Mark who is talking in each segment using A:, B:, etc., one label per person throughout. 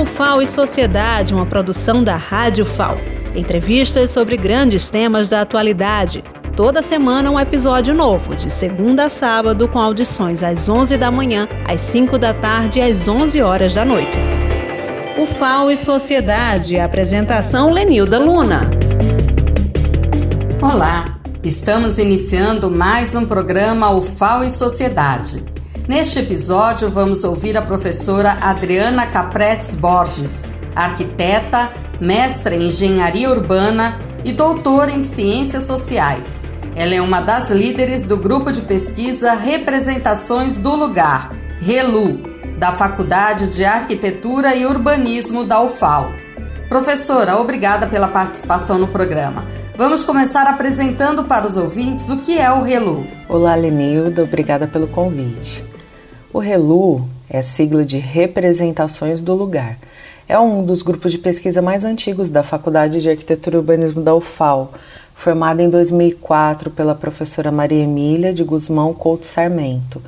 A: O FAO e Sociedade, uma produção da Rádio FAO. Entrevistas sobre grandes temas da atualidade. Toda semana um episódio novo, de segunda a sábado, com audições às 11 da manhã, às 5 da tarde e às 11 horas da noite. O FAO e Sociedade, apresentação Lenilda Luna.
B: Olá, estamos iniciando mais um programa O FAO e Sociedade. Neste episódio, vamos ouvir a professora Adriana Capretes Borges, arquiteta, mestra em engenharia urbana e doutora em ciências sociais. Ela é uma das líderes do grupo de pesquisa Representações do Lugar, RELU, da Faculdade de Arquitetura e Urbanismo da UFAL. Professora, obrigada pela participação no programa. Vamos começar apresentando para os ouvintes o que é o RELU.
C: Olá, Lenilda, obrigada pelo convite. O RELU é sigla de Representações do Lugar. É um dos grupos de pesquisa mais antigos da Faculdade de Arquitetura e Urbanismo da UFAL, formada em 2004 pela professora Maria Emília de Guzmão Couto Sarmento.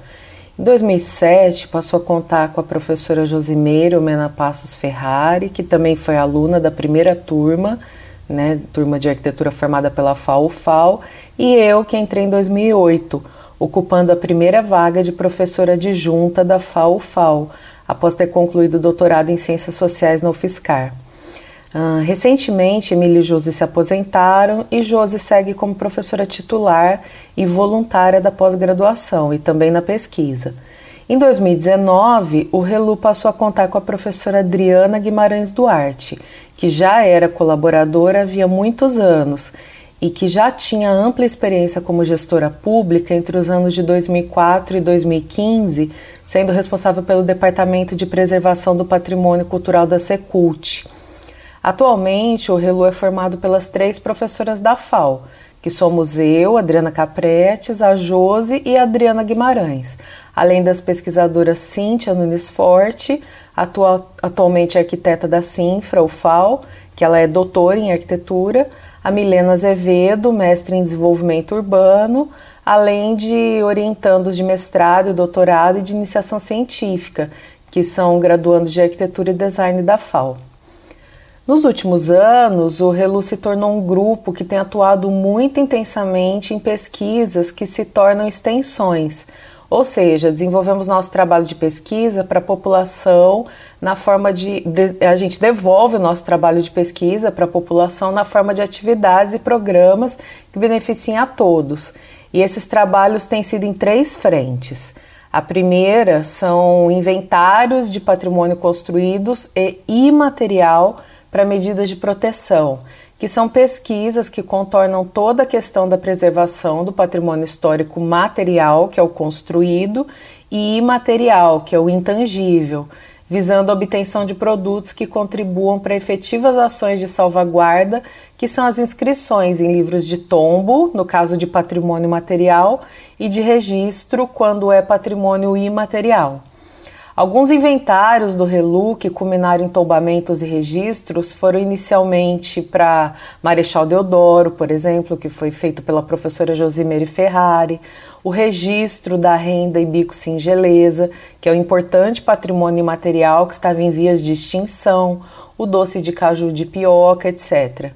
C: Em 2007, passou a contar com a professora Josimeira Mena Passos Ferrari, que também foi aluna da primeira turma, né, turma de arquitetura formada pela FAO-FAO, e eu, que entrei em 2008, ocupando a primeira vaga de professora adjunta da FAO-FAO, após ter concluído o doutorado em Ciências Sociais na UFSCar. Uh, recentemente, Emília e Josi se aposentaram e Josi segue como professora titular e voluntária da pós-graduação e também na pesquisa. Em 2019, o Relu passou a contar com a professora Adriana Guimarães Duarte, que já era colaboradora havia muitos anos e que já tinha ampla experiência como gestora pública entre os anos de 2004 e 2015, sendo responsável pelo Departamento de Preservação do Patrimônio Cultural da Secult. Atualmente, o Relu é formado pelas três professoras da FAO, que somos eu, Adriana Capretes, a Jose e a Adriana Guimarães, além das pesquisadoras Cíntia Nunes Forte, atual, atualmente arquiteta da Sinfra, FAO, que ela é doutora em arquitetura, a Milena Azevedo, mestre em desenvolvimento urbano, além de orientandos de mestrado, doutorado e de iniciação científica, que são graduandos de arquitetura e design da FAO. Nos últimos anos, o Relu se tornou um grupo que tem atuado muito intensamente em pesquisas que se tornam extensões, ou seja, desenvolvemos nosso trabalho de pesquisa para a população na forma de, de, A gente devolve o nosso trabalho de pesquisa para a população na forma de atividades e programas que beneficiem a todos. E esses trabalhos têm sido em três frentes. A primeira são inventários de patrimônio construídos e imaterial para medidas de proteção que são pesquisas que contornam toda a questão da preservação do patrimônio histórico material, que é o construído, e imaterial, que é o intangível, visando a obtenção de produtos que contribuam para efetivas ações de salvaguarda, que são as inscrições em livros de tombo, no caso de patrimônio material, e de registro quando é patrimônio imaterial. Alguns inventários do Relu que culminaram em tombamentos e registros foram inicialmente para Marechal Deodoro, por exemplo, que foi feito pela professora Josimere Ferrari, o registro da renda e bico singeleza, que é um importante patrimônio imaterial que estava em vias de extinção, o doce de caju de pioca, etc.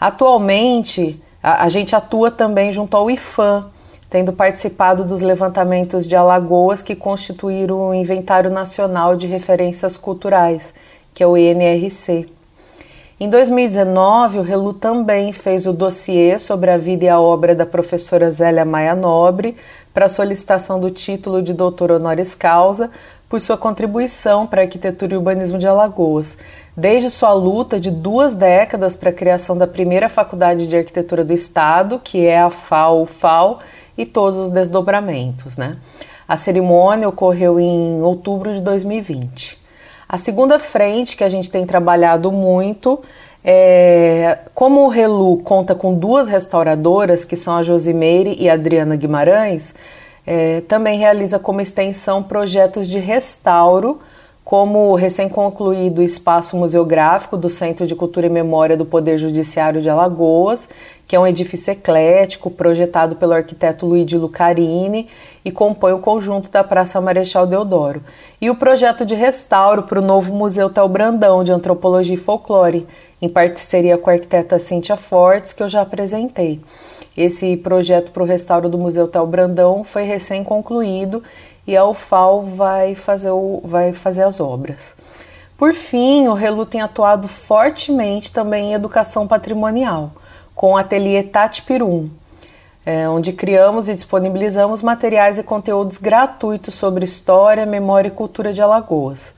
C: Atualmente, a, a gente atua também junto ao IFAM, tendo participado dos levantamentos de Alagoas que constituíram o Inventário Nacional de Referências Culturais, que é o INRC. Em 2019, o Relu também fez o dossiê sobre a vida e a obra da professora Zélia Maia Nobre para solicitação do título de doutor honoris causa por sua contribuição para a arquitetura e urbanismo de Alagoas, desde sua luta de duas décadas para a criação da primeira faculdade de arquitetura do estado, que é a FAO-FAO, e todos os desdobramentos. Né? A cerimônia ocorreu em outubro de 2020. A segunda frente que a gente tem trabalhado muito é como o Relu conta com duas restauradoras, que são a Josimeire e a Adriana Guimarães, é, também realiza como extensão projetos de restauro como o recém-concluído espaço museográfico do Centro de Cultura e Memória do Poder Judiciário de Alagoas, que é um edifício eclético projetado pelo arquiteto Luigi Lucarini e compõe o conjunto da Praça Marechal Deodoro, e o projeto de restauro para o novo Museu Tel Brandão de Antropologia e Folclore, em parceria com a arquiteta Cíntia Fortes, que eu já apresentei. Esse projeto para o restauro do Museu Tel Brandão foi recém-concluído e a UFAL vai fazer, o, vai fazer as obras. Por fim, o Relu tem atuado fortemente também em educação patrimonial, com o ateliê Tati Pirum, é, onde criamos e disponibilizamos materiais e conteúdos gratuitos sobre história, memória e cultura de Alagoas.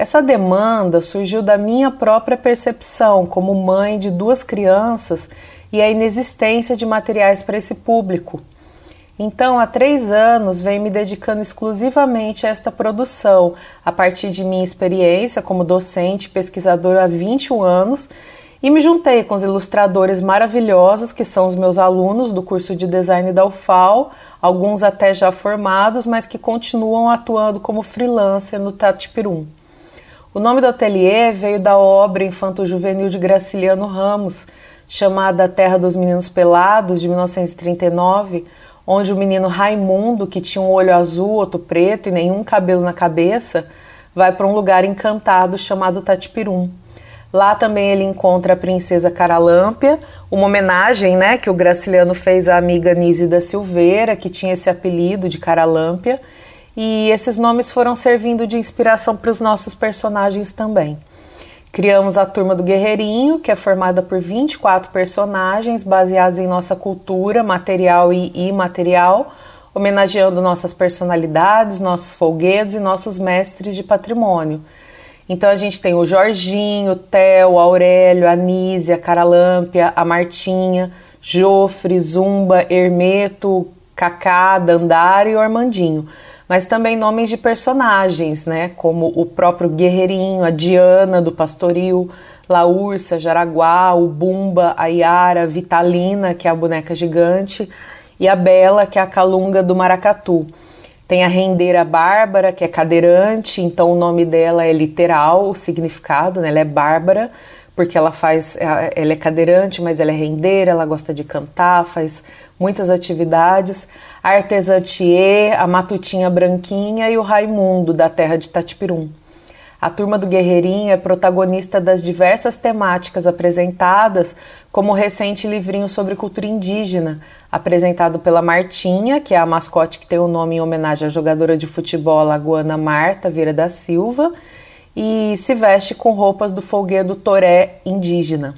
C: Essa demanda surgiu da minha própria percepção como mãe de duas crianças e a inexistência de materiais para esse público. Então, há três anos, venho me dedicando exclusivamente a esta produção, a partir de minha experiência como docente e há 21 anos, e me juntei com os ilustradores maravilhosos que são os meus alunos do curso de design da UFAL, alguns até já formados, mas que continuam atuando como freelancer no Tatipirum. O nome do ateliê veio da obra infanto-juvenil de Graciliano Ramos, chamada Terra dos Meninos Pelados, de 1939, onde o menino Raimundo, que tinha um olho azul, outro preto e nenhum cabelo na cabeça, vai para um lugar encantado chamado Tatipirum. Lá também ele encontra a princesa Caralâmpia, uma homenagem né, que o Graciliano fez à amiga Nise da Silveira, que tinha esse apelido de Caralâmpia, e esses nomes foram servindo de inspiração para os nossos personagens também. Criamos a Turma do Guerreirinho, que é formada por 24 personagens baseados em nossa cultura material e imaterial, homenageando nossas personalidades, nossos folguedos e nossos mestres de patrimônio. Então a gente tem o Jorginho, o Theo, o Aurélio, a a Caralâmpia, a Martinha, Jofre, Zumba, Hermeto, Cacá, Dandara e o Armandinho mas também nomes de personagens, né, como o próprio Guerreirinho, a Diana do Pastoril, La Ursa, Jaraguá, o Bumba, a Yara, Vitalina, que é a boneca gigante, e a Bela, que é a calunga do Maracatu. Tem a rendeira Bárbara, que é cadeirante, então o nome dela é literal, o significado, né? Ela é Bárbara, porque ela faz, ela é cadeirante, mas ela é rendeira, ela gosta de cantar, faz muitas atividades. A artesã Thier, a Matutinha Branquinha e o Raimundo, da terra de Tatipirum. A turma do Guerreirinho é protagonista das diversas temáticas apresentadas, como o recente livrinho sobre cultura indígena, apresentado pela Martinha, que é a mascote que tem o nome em homenagem à jogadora de futebol lagoana Marta Vieira da Silva, e se veste com roupas do folguedo toré indígena.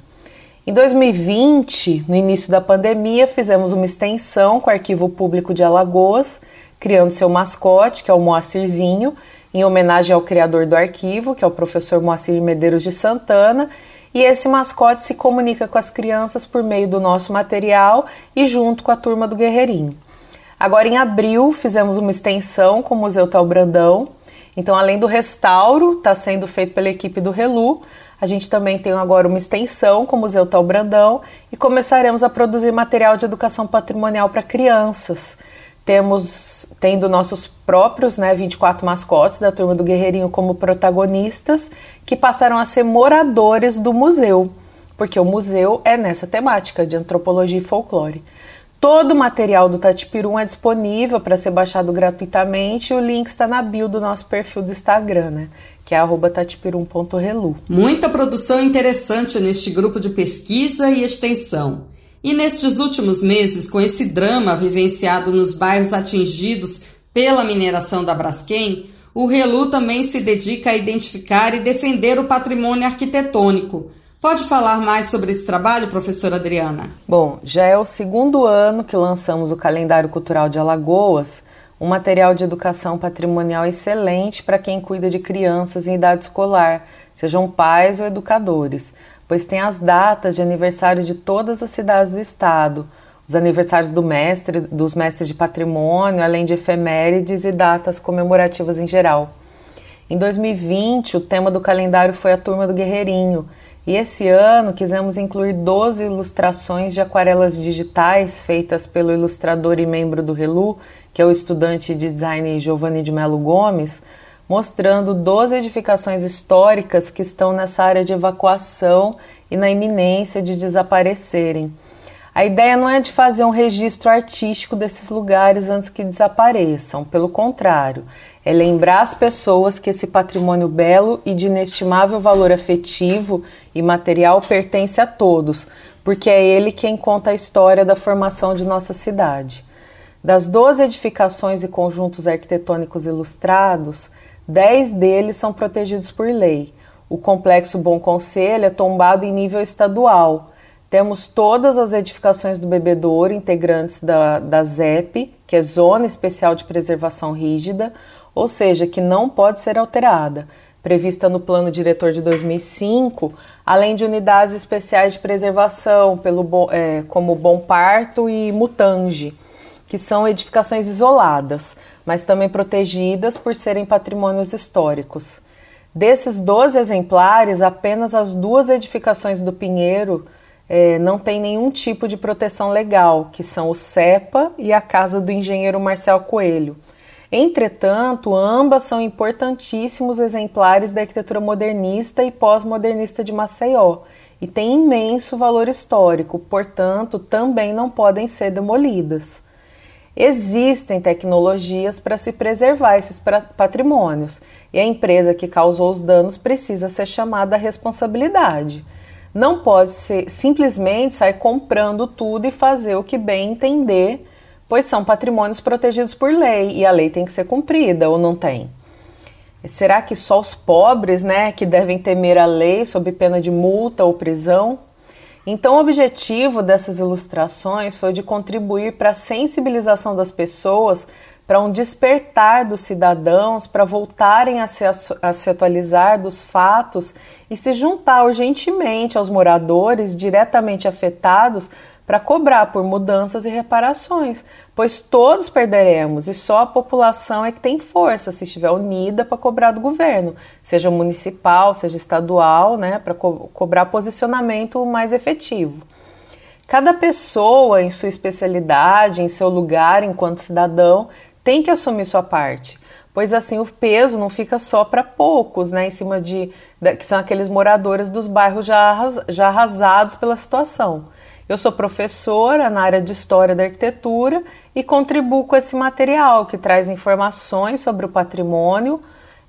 C: Em 2020, no início da pandemia, fizemos uma extensão com o Arquivo Público de Alagoas, criando seu mascote, que é o Moacirzinho, em homenagem ao criador do arquivo, que é o professor Moacir Medeiros de Santana, e esse mascote se comunica com as crianças por meio do nosso material e junto com a turma do Guerreirinho. Agora, em abril, fizemos uma extensão com o Museu Tal Brandão. Então, além do restauro, está sendo feito pela equipe do Relu, a gente também tem agora uma extensão com o Museu Tal Brandão e começaremos a produzir material de educação patrimonial para crianças. Temos tendo nossos próprios né, 24 mascotes da Turma do Guerreirinho como protagonistas, que passaram a ser moradores do museu, porque o museu é nessa temática de antropologia e folclore. Todo o material do Tatipirum é disponível para ser baixado gratuitamente e o link está na bio do nosso perfil do Instagram, né? que é tatipirum.relu.
B: Muita produção interessante neste grupo de pesquisa e extensão. E nestes últimos meses, com esse drama vivenciado nos bairros atingidos pela mineração da Braskem, o Relu também se dedica a identificar e defender o patrimônio arquitetônico. Pode falar mais sobre esse trabalho, professora Adriana?
C: Bom, já é o segundo ano que lançamos o Calendário Cultural de Alagoas, um material de educação patrimonial excelente para quem cuida de crianças em idade escolar, sejam pais ou educadores, pois tem as datas de aniversário de todas as cidades do estado, os aniversários do mestre, dos mestres de patrimônio, além de efemérides e datas comemorativas em geral. Em 2020, o tema do calendário foi a Turma do Guerreirinho, e esse ano quisemos incluir 12 ilustrações de aquarelas digitais feitas pelo ilustrador e membro do Relu, que é o estudante de design Giovanni de Melo Gomes, mostrando 12 edificações históricas que estão nessa área de evacuação e na iminência de desaparecerem. A ideia não é de fazer um registro artístico desses lugares antes que desapareçam, pelo contrário, é lembrar as pessoas que esse patrimônio belo e de inestimável valor afetivo e material pertence a todos, porque é ele quem conta a história da formação de nossa cidade. Das 12 edificações e conjuntos arquitetônicos ilustrados, 10 deles são protegidos por lei. O complexo Bom Conselho é tombado em nível estadual. Temos todas as edificações do Bebedouro, integrantes da, da ZEP, que é Zona Especial de Preservação Rígida, ou seja, que não pode ser alterada, prevista no Plano Diretor de 2005, além de unidades especiais de preservação, pelo, é, como Bom Parto e Mutange, que são edificações isoladas, mas também protegidas por serem patrimônios históricos. Desses 12 exemplares, apenas as duas edificações do Pinheiro é, não têm nenhum tipo de proteção legal, que são o CEPA e a Casa do Engenheiro Marcel Coelho. Entretanto, ambas são importantíssimos exemplares da arquitetura modernista e pós-modernista de Maceió e têm imenso valor histórico, portanto, também não podem ser demolidas. Existem tecnologias para se preservar esses patrimônios e a empresa que causou os danos precisa ser chamada à responsabilidade. Não pode ser, simplesmente sair comprando tudo e fazer o que bem entender pois são patrimônios protegidos por lei e a lei tem que ser cumprida ou não tem? Será que só os pobres, né, que devem temer a lei sob pena de multa ou prisão? Então, o objetivo dessas ilustrações foi de contribuir para a sensibilização das pessoas, para um despertar dos cidadãos, para voltarem a se, a se atualizar dos fatos e se juntar urgentemente aos moradores diretamente afetados para cobrar por mudanças e reparações, pois todos perderemos e só a população é que tem força se estiver unida para cobrar do governo, seja municipal, seja estadual, né, para co cobrar posicionamento mais efetivo. Cada pessoa, em sua especialidade, em seu lugar enquanto cidadão, tem que assumir sua parte, pois assim o peso não fica só para poucos, né, em cima de que são aqueles moradores dos bairros já, arras, já arrasados pela situação. Eu sou professora na área de História da Arquitetura e contribuo com esse material que traz informações sobre o patrimônio,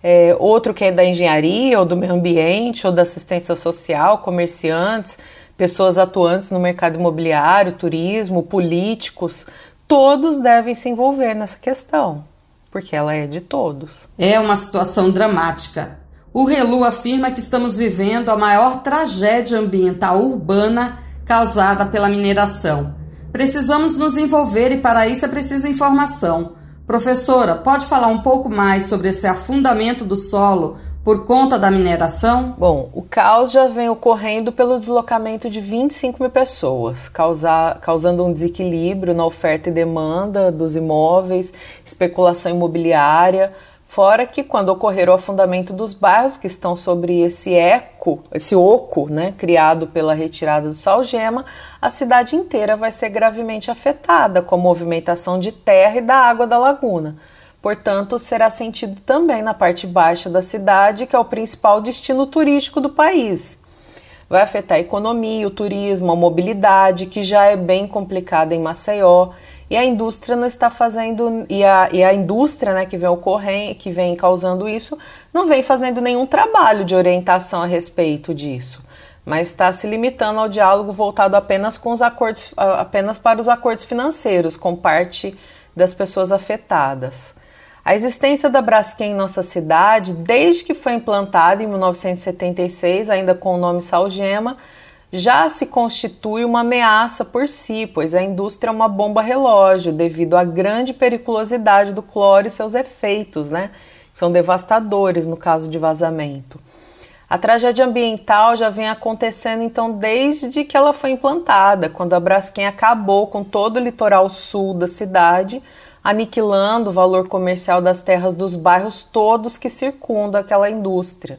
C: é, outro que é da engenharia ou do meio ambiente ou da assistência social, comerciantes, pessoas atuantes no mercado imobiliário, turismo, políticos, todos devem se envolver nessa questão, porque ela é de todos.
B: É uma situação dramática. O Relu afirma que estamos vivendo a maior tragédia ambiental urbana causada pela mineração. Precisamos nos envolver e para isso é preciso informação. Professora, pode falar um pouco mais sobre esse afundamento do solo por conta da mineração?
C: Bom, o caos já vem ocorrendo pelo deslocamento de 25 mil pessoas, causar, causando um desequilíbrio na oferta e demanda dos imóveis, especulação imobiliária Fora que quando ocorrer o afundamento dos bairros que estão sobre esse eco, esse oco, né, criado pela retirada do salgema, a cidade inteira vai ser gravemente afetada com a movimentação de terra e da água da laguna. Portanto, será sentido também na parte baixa da cidade, que é o principal destino turístico do país. Vai afetar a economia, o turismo, a mobilidade, que já é bem complicada em Maceió e a indústria não está fazendo e a, e a indústria né, que vem ocorrendo, que vem causando isso, não vem fazendo nenhum trabalho de orientação a respeito disso, mas está se limitando ao diálogo voltado apenas com os acordos, apenas para os acordos financeiros com parte das pessoas afetadas. A existência da Braskem em nossa cidade, desde que foi implantada em 1976, ainda com o nome Salgema, já se constitui uma ameaça por si, pois a indústria é uma bomba relógio devido à grande periculosidade do cloro e seus efeitos, né? São devastadores no caso de vazamento. A tragédia ambiental já vem acontecendo então desde que ela foi implantada, quando a Braskem acabou com todo o litoral sul da cidade, aniquilando o valor comercial das terras dos bairros todos que circundam aquela indústria.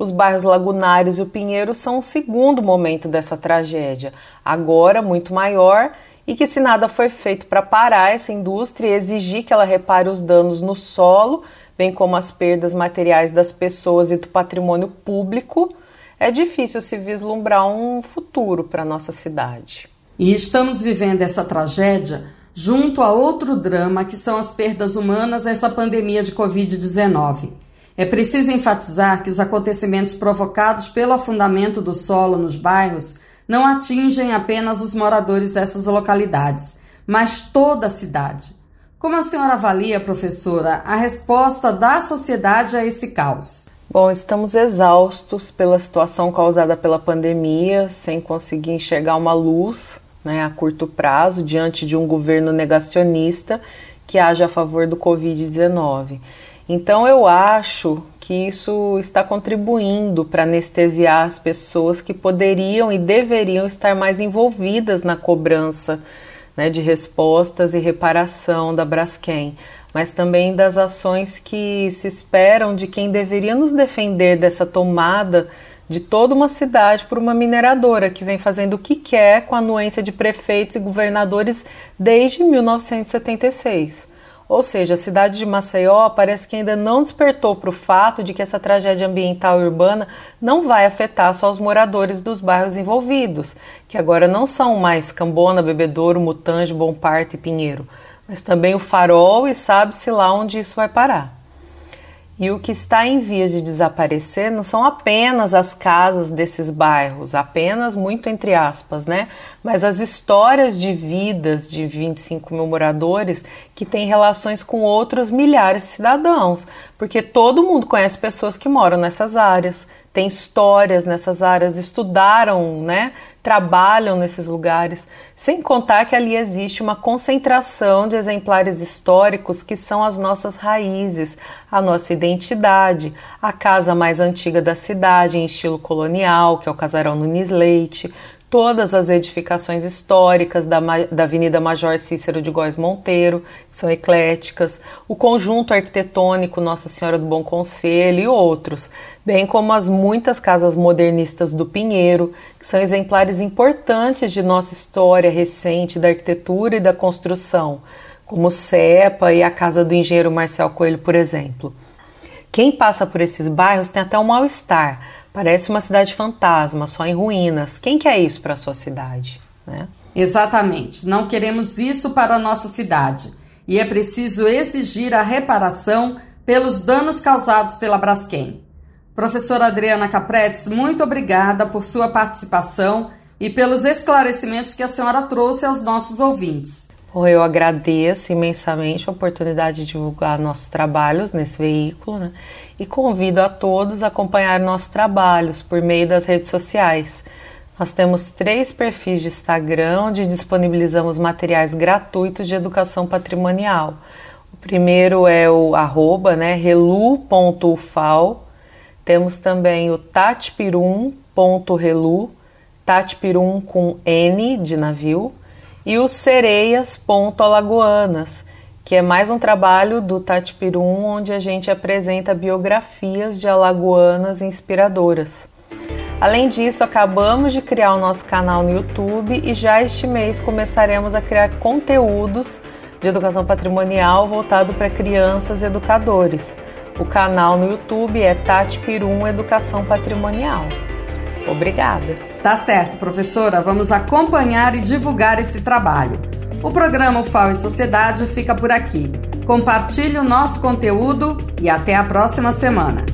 C: Os bairros Lagunares e o Pinheiro são o segundo momento dessa tragédia, agora muito maior, e que, se nada foi feito para parar essa indústria e exigir que ela repare os danos no solo, bem como as perdas materiais das pessoas e do patrimônio público, é difícil se vislumbrar um futuro para nossa cidade.
B: E estamos vivendo essa tragédia junto a outro drama que são as perdas humanas nessa pandemia de Covid-19. É preciso enfatizar que os acontecimentos provocados pelo afundamento do solo nos bairros não atingem apenas os moradores dessas localidades, mas toda a cidade. Como a senhora avalia, professora, a resposta da sociedade a esse caos?
C: Bom, estamos exaustos pela situação causada pela pandemia, sem conseguir enxergar uma luz né, a curto prazo diante de um governo negacionista que age a favor do Covid-19. Então, eu acho que isso está contribuindo para anestesiar as pessoas que poderiam e deveriam estar mais envolvidas na cobrança né, de respostas e reparação da Braskem mas também das ações que se esperam de quem deveria nos defender dessa tomada de toda uma cidade por uma mineradora que vem fazendo o que quer com a anuência de prefeitos e governadores desde 1976. Ou seja, a cidade de Maceió parece que ainda não despertou para o fato de que essa tragédia ambiental e urbana não vai afetar só os moradores dos bairros envolvidos, que agora não são mais Cambona, Bebedouro, Mutange, Bom Parto e Pinheiro, mas também o farol e sabe-se lá onde isso vai parar. E o que está em vias de desaparecer não são apenas as casas desses bairros, apenas muito entre aspas, né? Mas as histórias de vidas de 25 mil moradores que têm relações com outros milhares de cidadãos, porque todo mundo conhece pessoas que moram nessas áreas, tem histórias nessas áreas, estudaram, né? Trabalham nesses lugares, sem contar que ali existe uma concentração de exemplares históricos que são as nossas raízes, a nossa identidade, a casa mais antiga da cidade em estilo colonial, que é o Casarão Nunes Leite, todas as edificações históricas da, da Avenida Major Cícero de Góes Monteiro, que são ecléticas, o conjunto arquitetônico Nossa Senhora do Bom Conselho e outros, bem como as muitas casas modernistas do Pinheiro, que são exemplares importantes de nossa história recente da arquitetura e da construção, como CEPA e a Casa do Engenheiro Marcel Coelho, por exemplo. Quem passa por esses bairros tem até um mal-estar, Parece uma cidade fantasma, só em ruínas. Quem quer isso para a sua cidade? Né?
B: Exatamente. Não queremos isso para a nossa cidade. E é preciso exigir a reparação pelos danos causados pela Braskem. Professora Adriana Capretes, muito obrigada por sua participação e pelos esclarecimentos que a senhora trouxe aos nossos ouvintes.
C: Eu agradeço imensamente a oportunidade de divulgar nossos trabalhos nesse veículo né? e convido a todos a acompanhar nossos trabalhos por meio das redes sociais. Nós temos três perfis de Instagram onde disponibilizamos materiais gratuitos de educação patrimonial. O primeiro é o arroba, né, relu.ufal. Temos também o tatpirum.relu, tatpirum com N de navio e o Sereias.alagoanas, que é mais um trabalho do Tati Pirum, onde a gente apresenta biografias de alagoanas inspiradoras. Além disso, acabamos de criar o nosso canal no YouTube e já este mês começaremos a criar conteúdos de educação patrimonial voltado para crianças e educadores. O canal no YouTube é Tati Pirum Educação Patrimonial. Obrigada!
B: Tá certo, professora, vamos acompanhar e divulgar esse trabalho. O programa FAO e Sociedade fica por aqui. Compartilhe o nosso conteúdo e até a próxima semana.